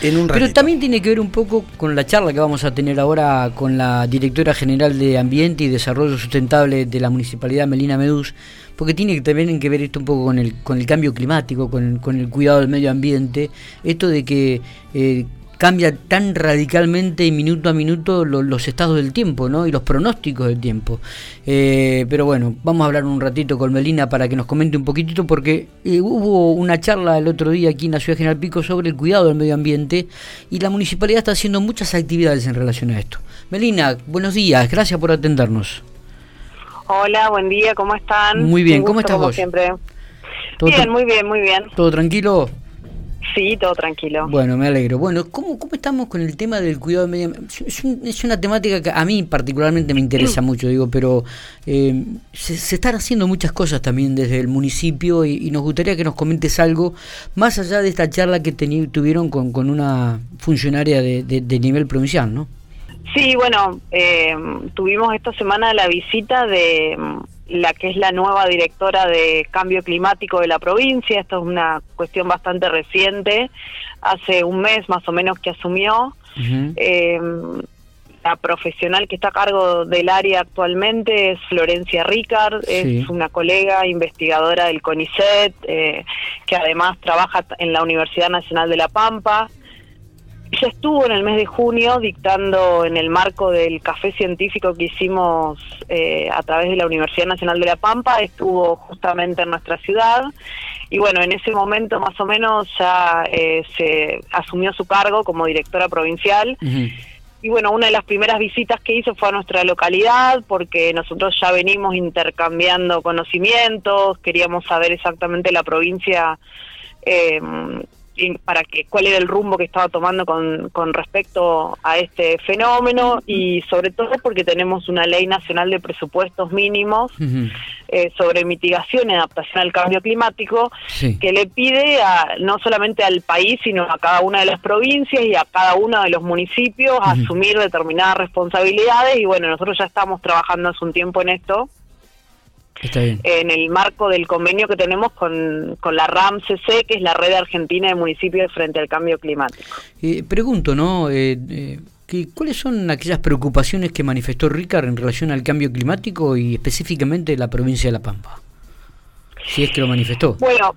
Pero también tiene que ver un poco con la charla que vamos a tener ahora con la directora general de Ambiente y Desarrollo Sustentable de la Municipalidad, Melina Medús, porque tiene que también que ver esto un poco con el, con el cambio climático, con, con el cuidado del medio ambiente, esto de que eh, cambia tan radicalmente minuto a minuto los estados del tiempo ¿no? y los pronósticos del tiempo. Eh, pero bueno, vamos a hablar un ratito con Melina para que nos comente un poquitito porque eh, hubo una charla el otro día aquí en la ciudad de General Pico sobre el cuidado del medio ambiente y la municipalidad está haciendo muchas actividades en relación a esto. Melina, buenos días, gracias por atendernos. Hola, buen día, ¿cómo están? Muy bien, ¿cómo estás vos? siempre. Bien, muy bien, muy bien. ¿Todo tranquilo? Sí, todo tranquilo. Bueno, me alegro. Bueno, ¿cómo, cómo estamos con el tema del cuidado del medio ambiente? Es, una temática que a mí particularmente me interesa mucho, digo, pero eh, se, están haciendo muchas cosas también desde el municipio y, nos gustaría que nos comentes algo más allá de esta charla que tuvieron con, con una funcionaria de, de, nivel provincial, ¿no? Sí, bueno, eh, tuvimos esta semana la visita de la que es la nueva directora de cambio climático de la provincia. Esto es una cuestión bastante reciente, hace un mes más o menos que asumió. Eh, la profesional que está a cargo del área actualmente es Florencia Ricard, es una colega investigadora del CONICET, eh, que además trabaja en la Universidad Nacional de La Pampa. Ella estuvo en el mes de junio dictando en el marco del café científico que hicimos eh, a través de la Universidad Nacional de La Pampa, estuvo justamente en nuestra ciudad y bueno, en ese momento más o menos ya eh, se asumió su cargo como directora provincial. Y bueno, una de las primeras visitas que hizo fue a nuestra localidad porque nosotros ya venimos intercambiando conocimientos, queríamos saber exactamente la provincia eh, para que cuál era el rumbo que estaba tomando con, con respecto a este fenómeno y sobre todo porque tenemos una ley nacional de presupuestos mínimos eh, sobre mitigación y adaptación al cambio climático que le pide a, no solamente al país sino a cada una de las provincias y a cada uno de los municipios asumir determinadas responsabilidades. Y bueno nosotros ya estamos trabajando hace un tiempo en esto en el marco del convenio que tenemos con, con la RAMCC, que es la Red Argentina de Municipios frente al Cambio Climático. Eh, pregunto, ¿no? Eh, eh ¿Cuáles son aquellas preocupaciones que manifestó Ricard en relación al cambio climático y específicamente la provincia de La Pampa? Si es que lo manifestó. Bueno,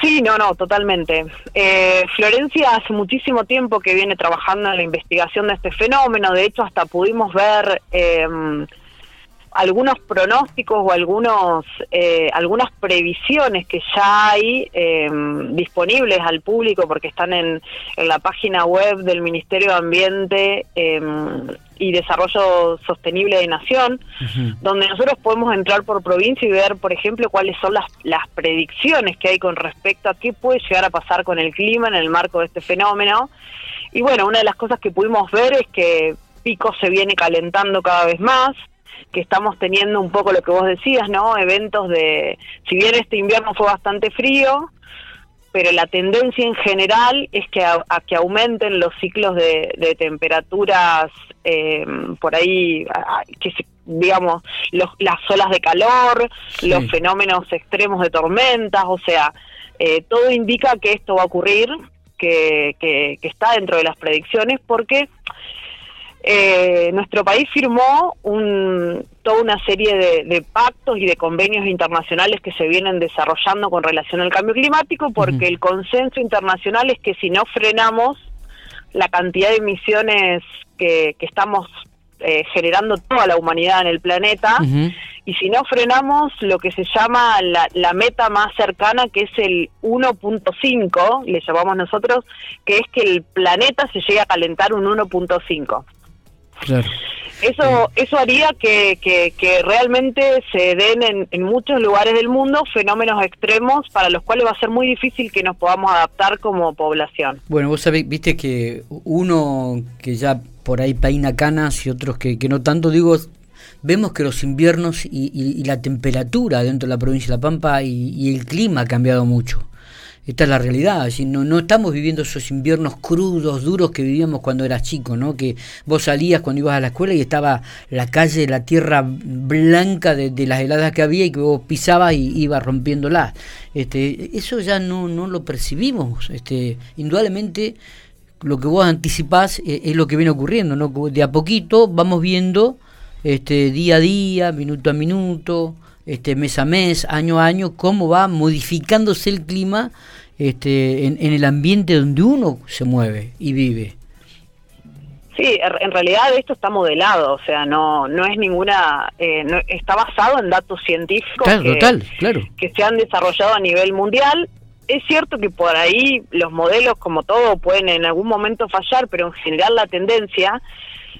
Sí, no, no, totalmente. Eh, Florencia hace muchísimo tiempo que viene trabajando en la investigación de este fenómeno. De hecho, hasta pudimos ver eh, algunos pronósticos o algunos eh, algunas previsiones que ya hay em, disponibles al público porque están en, en, la página web del Ministerio de Ambiente em, y Desarrollo Sostenible de Nación, donde nosotros podemos entrar por provincia y ver, por ejemplo, cuáles son las, las predicciones que hay con respecto a qué puede llegar a pasar con el clima en el marco de este fenómeno. Y bueno, una de las cosas que pudimos ver es que Pico se viene calentando cada vez más, que estamos teniendo un poco lo que vos decías, ¿no? Eventos de, si bien este invierno fue bastante frío, pero la tendencia en general es que a, que aumenten los ciclos de, temperaturas eh, por ahí, que digamos, las olas de calor, los fenómenos extremos de tormentas, o sea, eh, todo indica que esto va a ocurrir, que, que, que está dentro de las predicciones, porque eh, nuestro país firmó un, toda una serie de, pactos y de convenios internacionales que se vienen desarrollando con relación al cambio climático, porque el consenso internacional es que si no frenamos la cantidad de emisiones que, estamos eh, generando toda la humanidad en el planeta, y si no frenamos lo que se llama la, la meta más cercana, que es el 1.5, le llamamos nosotros, que es que el planeta se llegue a calentar un 1.5. Eso, eso haría que, que, realmente se den en, muchos lugares del mundo fenómenos extremos para los cuales va a ser muy difícil que nos podamos adaptar como población. Bueno, vos sabés, viste que uno que ya por ahí peina canas y otros que, que no tanto, digo, vemos que los inviernos y, la temperatura dentro de la provincia de La Pampa y el clima ha cambiado mucho. Esta es la realidad, no, no estamos viviendo esos inviernos crudos, duros que vivíamos cuando eras chico, ¿no? Que vos salías cuando ibas a la escuela y estaba la calle, la tierra blanca de, las heladas que había y que vos pisabas y ibas rompiéndolas. Este, eso ya no, no lo percibimos. Este, indudablemente lo que vos anticipás eh, es lo que viene ocurriendo, ¿no? De a poquito vamos viendo este, día a día, minuto a minuto, este, mes a mes, año a año, cómo va modificándose el clima este, en, el ambiente donde uno se mueve y vive. Sí, en realidad esto está modelado, o sea, no no es ninguna, eh, está basado en datos científicos que se han desarrollado a nivel mundial es cierto que por ahí los modelos, como todo, pueden en algún momento fallar, pero en general la tendencia,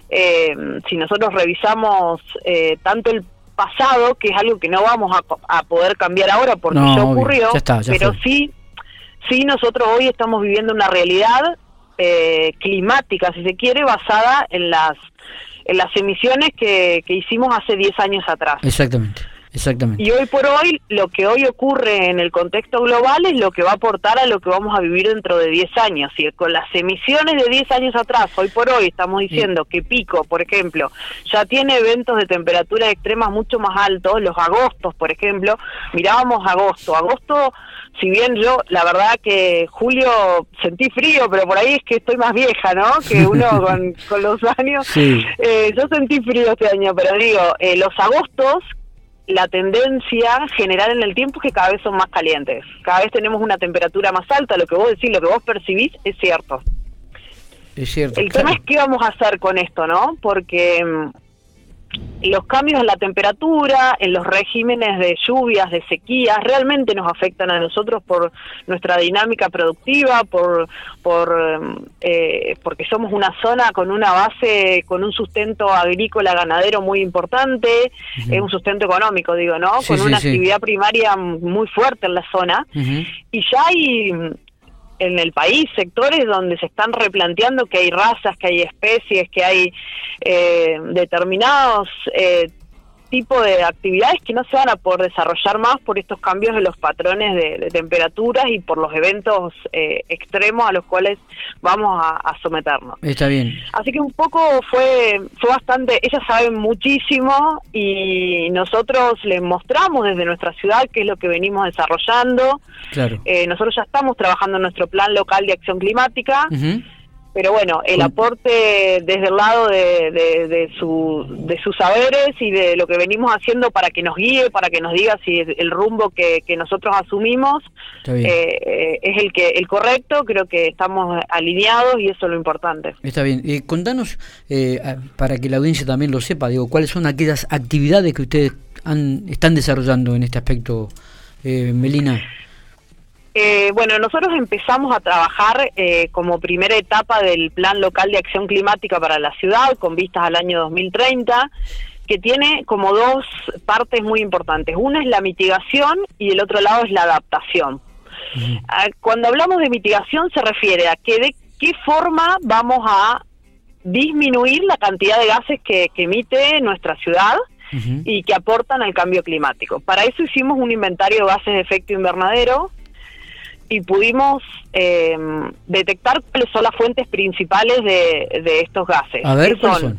eh, si nosotros revisamos eh, tanto el pasado, que es algo que no vamos a, poder cambiar ahora porque ya ocurrió, pero sí, sí nosotros hoy estamos viviendo una realidad eh, climática, si se quiere, basada en las en las emisiones que, que hicimos hace 10 años atrás. Exactamente. Exactamente. Y hoy por hoy, lo que hoy ocurre en el contexto global es lo que va a aportar a lo que vamos a vivir dentro de 10 años. Y con las emisiones de 10 años atrás, hoy por hoy estamos diciendo que Pico, por ejemplo, ya tiene eventos de temperaturas extremas mucho más altos, los agostos, por ejemplo, mirábamos agosto. Agosto, si bien yo, la verdad que julio sentí frío, pero por ahí es que estoy más vieja, ¿no? Que uno con, los años. Eh, yo sentí frío este año, pero digo, eh, los agostos la tendencia general en el tiempo es que cada vez son más calientes. Cada vez tenemos una temperatura más alta. Lo que vos decís, lo que vos percibís es cierto. Es cierto. El tema es qué vamos a hacer con esto, ¿no? Porque mm, los cambios en la temperatura, en los regímenes de lluvias, de sequías, realmente nos afectan a nosotros por nuestra dinámica productiva, por, por eh, porque somos una zona con una base, con un sustento agrícola ganadero muy importante, es un sustento económico, digo, ¿no? con una actividad primaria muy fuerte en la zona. Y ya hay en el país sectores donde se están replanteando que hay razas, que hay especies, que hay eh, determinados eh, tipo de actividades que no se van a poder desarrollar más por estos cambios de los patrones de, temperaturas y por los eventos eh, extremos a los cuales vamos a, someternos. Está bien. Así que un poco fue, fue bastante, ellas saben muchísimo y nosotros les mostramos desde nuestra ciudad qué es lo que venimos desarrollando. Claro. Eh, nosotros ya estamos trabajando en nuestro plan local de acción climática pero bueno, el aporte desde el lado de, de, su, de sus saberes y de lo que venimos haciendo para que nos guíe, para que nos diga si el rumbo que, que nosotros asumimos eh, es el que el correcto, creo que estamos alineados y eso es lo importante. Está bien, eh, contanos, eh, para que la audiencia también lo sepa, digo, cuáles son aquellas actividades que ustedes han, están desarrollando en este aspecto, Melina. Eh, bueno, nosotros empezamos a trabajar eh, como primera etapa del Plan Local de Acción Climática para la ciudad, con vistas al año 2030, que tiene como dos partes muy importantes. Una es la mitigación y el otro lado es la adaptación. Ah, cuando hablamos de mitigación se refiere a que de qué forma vamos a disminuir la cantidad de gases que, emite nuestra ciudad y que aportan al cambio climático. Para eso hicimos un inventario de gases de efecto invernadero y pudimos eh, detectar cuáles son las fuentes principales de, de estos gases. A ver, son?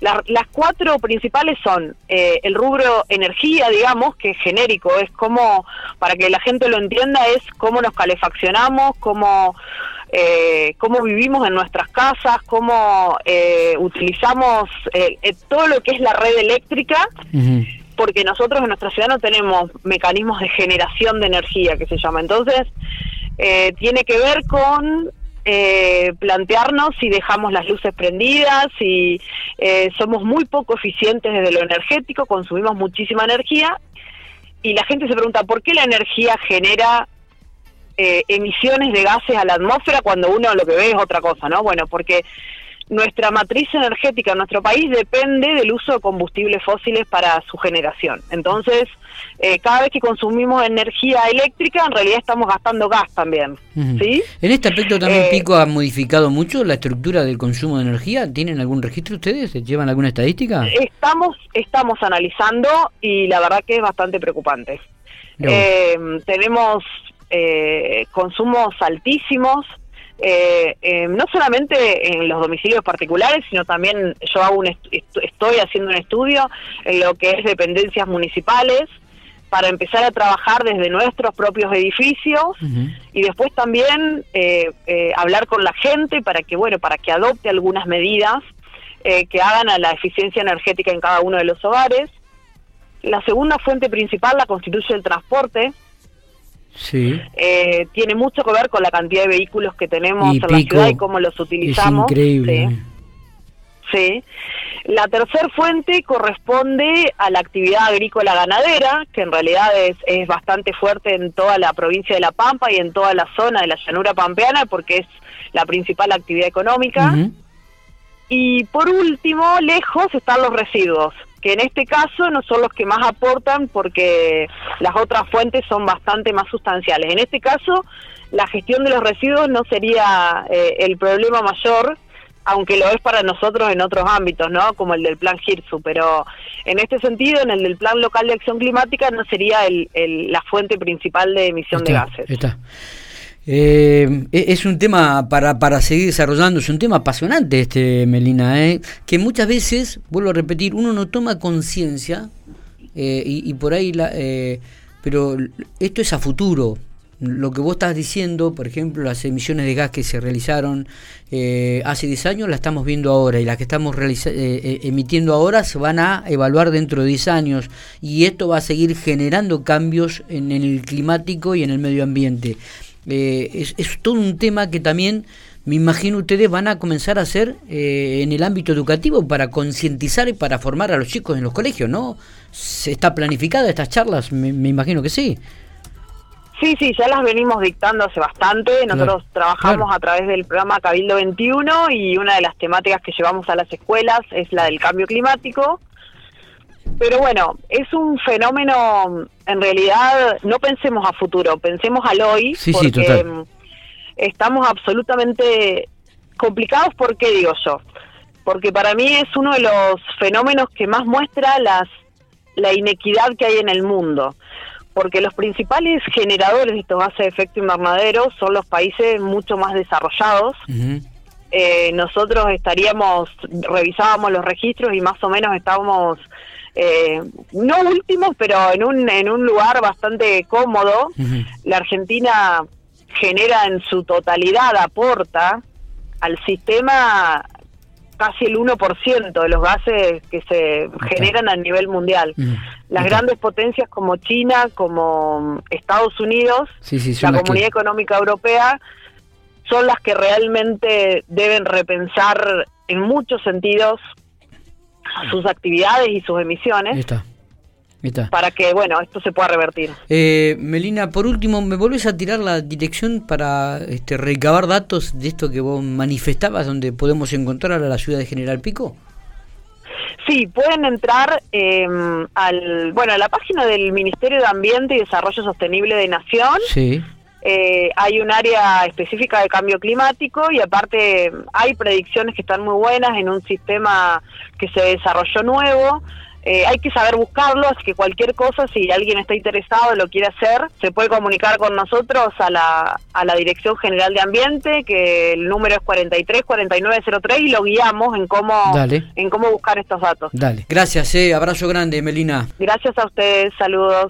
las cuatro principales son eh, el rubro energía, digamos, que es genérico, es como, para que la gente lo entienda, es cómo nos calefaccionamos, cómo, eh, cómo vivimos en nuestras casas, cómo eh, utilizamos todo lo que es la red eléctrica porque nosotros en nuestra ciudad no tenemos mecanismos de generación de energía, que se llama. Entonces, eh, tiene que ver con eh, plantearnos si dejamos las luces prendidas, si eh, somos muy poco eficientes desde lo energético, consumimos muchísima energía, y la gente se pregunta, ¿por qué la energía genera emisiones de gases a la atmósfera cuando uno lo que ve es otra cosa, ¿no? Bueno, porque nuestra matriz energética en nuestro país depende del uso de combustibles fósiles para su generación. Entonces, eh, cada vez que consumimos energía eléctrica, en realidad estamos gastando gas también. ¿sí? En este aspecto también eh, Pico ha modificado mucho la estructura del consumo de energía. ¿Tienen algún registro ustedes? ¿Llevan alguna estadística? Estamos, estamos analizando y la verdad que es bastante preocupante. Eh, tenemos consumos altísimos eh, eh, no solamente en los domicilios particulares, sino también yo hago un estoy haciendo un estudio en lo que es dependencias municipales, para empezar a trabajar desde nuestros propios edificios y después también eh, eh, hablar con la gente para que bueno para que adopte algunas medidas eh, que hagan a la eficiencia energética en cada uno de los hogares. La segunda fuente principal la constituye el transporte sí. Tiene mucho que ver con la cantidad de vehículos que tenemos en la ciudad y cómo los utilizamos es increíble. sí. La tercera fuente corresponde a la actividad agrícola ganadera, que en realidad es, es, bastante fuerte en toda la provincia de La Pampa y en toda la zona de la llanura pampeana, porque es la principal actividad económica. Y por último, lejos están los residuos, que en este caso no son los que más aportan porque las otras fuentes son bastante más sustanciales. En este caso, la gestión de los residuos no sería eh, el problema mayor, aunque lo es para nosotros en otros ámbitos, ¿no? Como el del plan GIRSU, pero en este sentido, en el del plan local de acción climática no sería el, la fuente principal de emisión de gases. Está. Eh, e-, es un tema para, para seguir desarrollando, es un tema apasionante este, Melina, ¿eh? que muchas veces, vuelvo a repetir, uno no toma conciencia eh, y, por ahí, la, eh, pero esto es a futuro, lo que vos estás diciendo, por ejemplo, las emisiones de gas que se realizaron eh, hace 10 años, las estamos viendo ahora y las que estamos eh, emitiendo ahora se van a evaluar dentro de 10 años y esto va a seguir generando cambios en, el climático y en el medio ambiente. Es, es, todo un tema que también me imagino ustedes van a comenzar a hacer en el ámbito educativo para concientizar y para formar a los chicos en los colegios, ¿no? ¿Se está planificada estas charlas? me imagino que sí. Sí, sí, ya las venimos dictando hace bastante. Nosotros trabajamos a través del programa Cabildo 21 y una de las temáticas que llevamos a las escuelas es la del cambio climático. Pero bueno, es un fenómeno, en realidad, no pensemos a futuro, pensemos al hoy, porque estamos absolutamente complicados. ¿Por qué digo yo? Porque para mí es uno de los fenómenos que más muestra las la inequidad que hay en el mundo porque los principales generadores de estos gases de efecto invernadero son los países mucho más desarrollados. eh, nosotros estaríamos, revisábamos los registros y más o menos estábamos, eh, no últimos, pero en un, en un lugar bastante cómodo. La Argentina genera en su totalidad, aporta al sistema casi el 1% de los gases que se generan a nivel mundial. Las grandes potencias como China, como Estados Unidos, la Comunidad Económica Europea, son las que realmente deben repensar en muchos sentidos sus actividades y sus emisiones para que bueno esto se pueda revertir. Eh, Melina, por último, ¿me volvés a tirar la dirección para este, recabar datos de esto que vos manifestabas, donde podemos encontrar a la ciudad de General Pico? Sí, pueden entrar em, al bueno a la página del Ministerio de Ambiente y Desarrollo Sostenible de Nación. Sí. Eh, hay un área específica de cambio climático y aparte hay predicciones que están muy buenas en un sistema que se desarrolló nuevo eh, hay que saber buscarlo, así que cualquier cosa, si alguien está interesado y lo quiere hacer, se puede comunicar con nosotros a la, a la Dirección General de Ambiente, que el número es 434903 y lo guiamos en cómo, en cómo buscar estos datos. Dale, gracias, eh, abrazo grande, Melina. Gracias a ustedes, saludos.